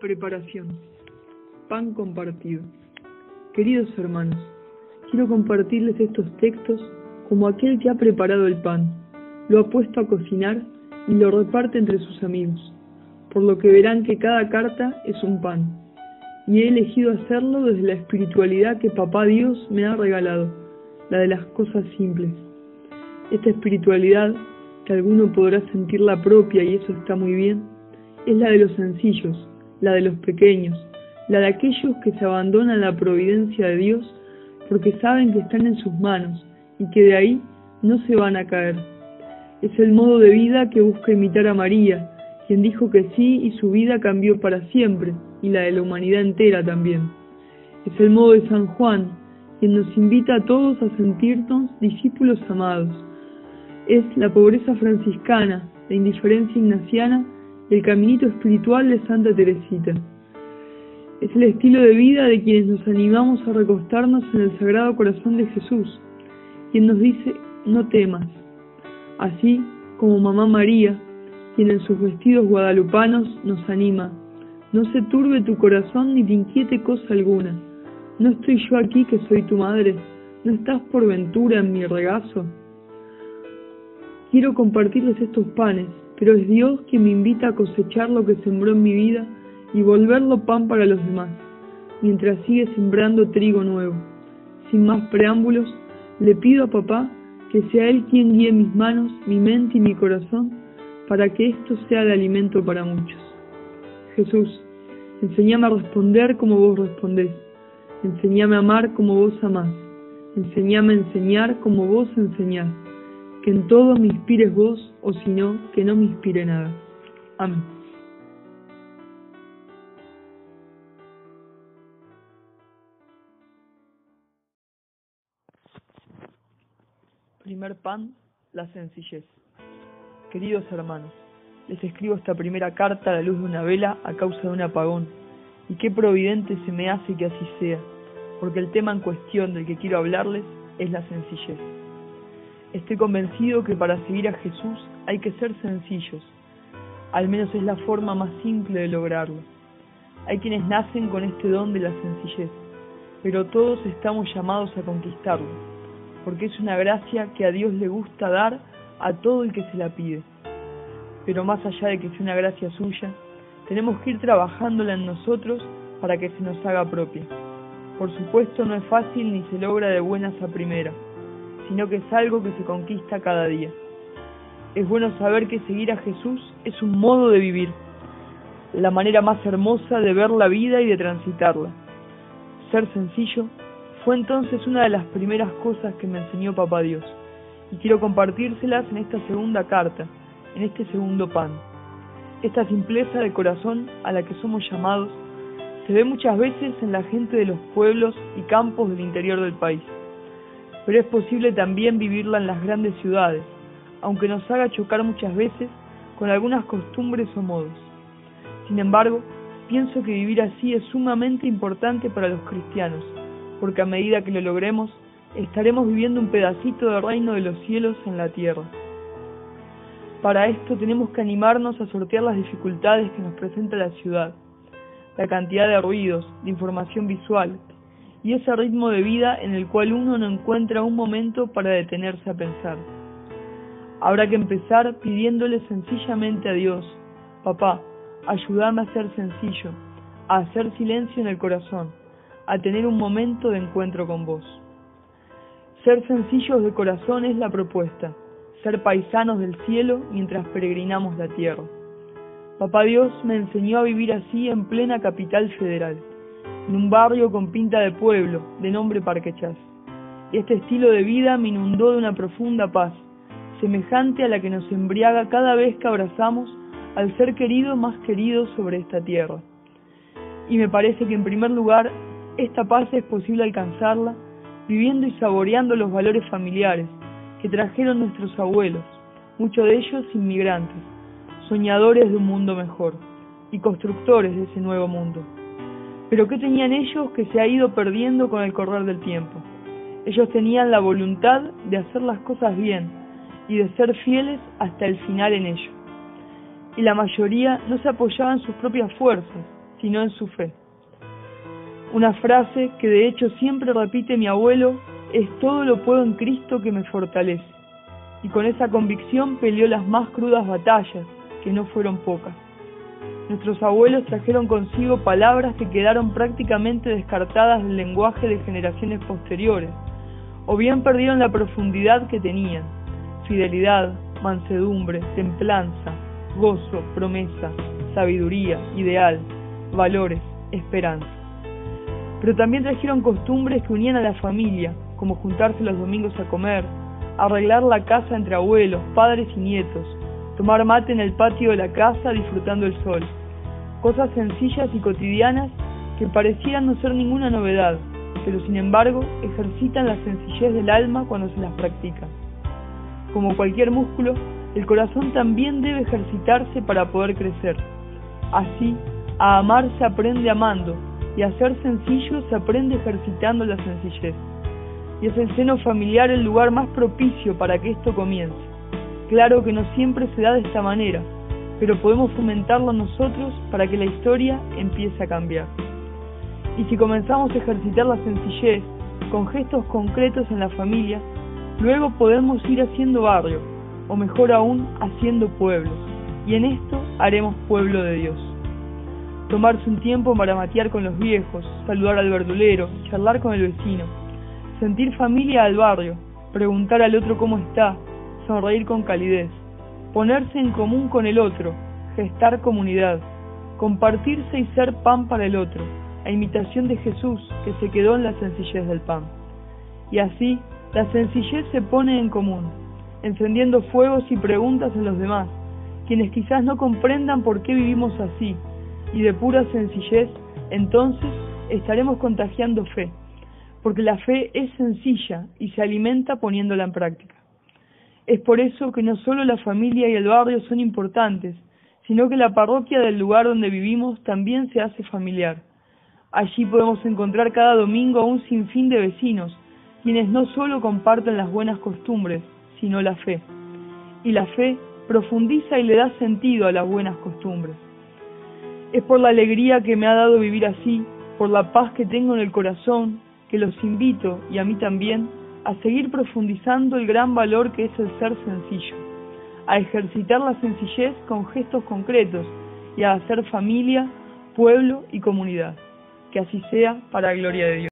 Preparación. Pan compartido. Queridos hermanos, quiero compartirles estos textos como aquel que ha preparado el pan, lo ha puesto a cocinar y lo reparte entre sus amigos, por lo que verán que cada carta es un pan. Y he elegido hacerlo desde la espiritualidad que Papá Dios me ha regalado, la de las cosas simples. Esta espiritualidad, que alguno podrá sentir la propia y eso está muy bien, es la de los sencillos, la de los pequeños, la de aquellos que se abandonan a la providencia de Dios porque saben que están en sus manos y que de ahí no se van a caer. Es el modo de vida que busca imitar a María, quien dijo que sí y su vida cambió para siempre, y la de la humanidad entera también. Es el modo de San Juan, quien nos invita a todos a sentirnos discípulos amados. Es la pobreza franciscana, la indiferencia ignaciana el caminito espiritual de Santa Teresita. Es el estilo de vida de quienes nos animamos a recostarnos en el Sagrado Corazón de Jesús, quien nos dice, no temas. Así como Mamá María, quien en sus vestidos guadalupanos nos anima, no se turbe tu corazón ni te inquiete cosa alguna. ¿No estoy yo aquí que soy tu madre? ¿No estás por ventura en mi regazo? Quiero compartirles estos panes, pero es Dios quien me invita a cosechar lo que sembró en mi vida y volverlo pan para los demás, mientras sigue sembrando trigo nuevo. Sin más preámbulos, le pido a papá que sea Él quien guíe mis manos, mi mente y mi corazón para que esto sea de alimento para muchos. Jesús, enséñame a responder como vos respondés, enséñame a amar como vos amás, enséñame a enseñar como vos enseñás, que en todo me inspires vos, o si no, que no me inspire nada. Amén. Primer pan, la sencillez. Queridos hermanos, les escribo esta primera carta a la luz de una vela a causa de un apagón, y qué providente se me hace que así sea, porque el tema en cuestión del que quiero hablarles es la sencillez. Estoy convencido que para seguir a Jesús hay que ser sencillos, al menos es la forma más simple de lograrlo. Hay quienes nacen con este don de la sencillez, pero todos estamos llamados a conquistarlo, porque es una gracia que a Dios le gusta dar a todo el que se la pide. Pero más allá de que sea una gracia suya, tenemos que ir trabajándola en nosotros para que se nos haga propia. Por supuesto no es fácil ni se logra de buenas a primera, sino que es algo que se conquista cada día. Es bueno saber que seguir a Jesús es un modo de vivir, la manera más hermosa de ver la vida y de transitarla. Ser sencillo fue entonces una de las primeras cosas que me enseñó Papá Dios y quiero compartírselas en esta segunda carta, en este segundo pan. Esta simpleza de corazón a la que somos llamados se ve muchas veces en la gente de los pueblos y campos del interior del país, pero es posible también vivirla en las grandes ciudades, aunque nos haga chocar muchas veces con algunas costumbres o modos. Sin embargo, pienso que vivir así es sumamente importante para los cristianos, porque a medida que lo logremos, estaremos viviendo un pedacito del reino de los cielos en la tierra. Para esto tenemos que animarnos a sortear las dificultades que nos presenta la ciudad, la cantidad de ruidos, de información visual y ese ritmo de vida en el cual uno no encuentra un momento para detenerse a pensar. Habrá que empezar pidiéndole sencillamente a Dios, papá, ayúdame a ser sencillo, a hacer silencio en el corazón, a tener un momento de encuentro con vos. Ser sencillos de corazón es la propuesta, ser paisanos del cielo mientras peregrinamos la tierra. Papá Dios me enseñó a vivir así en plena capital federal, en un barrio con pinta de pueblo, de nombre Parquechás. Y este estilo de vida me inundó de una profunda paz, semejante a la que nos embriaga cada vez que abrazamos al ser querido más querido sobre esta tierra. Y me parece que en primer lugar, esta paz es posible alcanzarla viviendo y saboreando los valores familiares que trajeron nuestros abuelos, muchos de ellos inmigrantes, soñadores de un mundo mejor y constructores de ese nuevo mundo. Pero ¿qué tenían ellos que se ha ido perdiendo con el correr del tiempo? Ellos tenían la voluntad de hacer las cosas bien y de ser fieles hasta el final en ello. Y la mayoría no se apoyaba en sus propias fuerzas, sino en su fe. Una frase que de hecho siempre repite mi abuelo es todo lo puedo en Cristo que me fortalece. Y con esa convicción peleó las más crudas batallas, que no fueron pocas. Nuestros abuelos trajeron consigo palabras que quedaron prácticamente descartadas del lenguaje de generaciones posteriores, o bien perdieron la profundidad que tenían. Fidelidad, mansedumbre, templanza, gozo, promesa, sabiduría, ideal, valores, esperanza. Pero también trajeron costumbres que unían a la familia, como juntarse los domingos a comer, arreglar la casa entre abuelos, padres y nietos, tomar mate en el patio de la casa disfrutando el sol. Cosas sencillas y cotidianas que parecían no ser ninguna novedad, pero sin embargo ejercitan la sencillez del alma cuando se las practica. Como cualquier músculo, el corazón también debe ejercitarse para poder crecer. Así, a amar se aprende amando y a ser sencillo se aprende ejercitando la sencillez. Y es el seno familiar el lugar más propicio para que esto comience. Claro que no siempre se da de esta manera, pero podemos fomentarlo nosotros para que la historia empiece a cambiar. Y si comenzamos a ejercitar la sencillez con gestos concretos en la familia, luego podemos ir haciendo barrio, o mejor aún, haciendo pueblos, y en esto haremos pueblo de Dios. Tomarse un tiempo para matear con los viejos, saludar al verdulero, charlar con el vecino, sentir familia al barrio, preguntar al otro cómo está, sonreír con calidez, ponerse en común con el otro, gestar comunidad, compartirse y ser pan para el otro, a imitación de Jesús que se quedó en la sencillez del pan. Y así, la sencillez se pone en común, encendiendo fuegos y preguntas en los demás, quienes quizás no comprendan por qué vivimos así, y de pura sencillez, entonces estaremos contagiando fe, porque la fe es sencilla y se alimenta poniéndola en práctica. Es por eso que no solo la familia y el barrio son importantes, sino que la parroquia del lugar donde vivimos también se hace familiar. Allí podemos encontrar cada domingo a un sinfín de vecinos, quienes no solo comparten las buenas costumbres, sino la fe. Y la fe profundiza y le da sentido a las buenas costumbres. Es por la alegría que me ha dado vivir así, por la paz que tengo en el corazón, que los invito, y a mí también, a seguir profundizando el gran valor que es el ser sencillo, a ejercitar la sencillez con gestos concretos y a hacer familia, pueblo y comunidad. Que así sea para la gloria de Dios.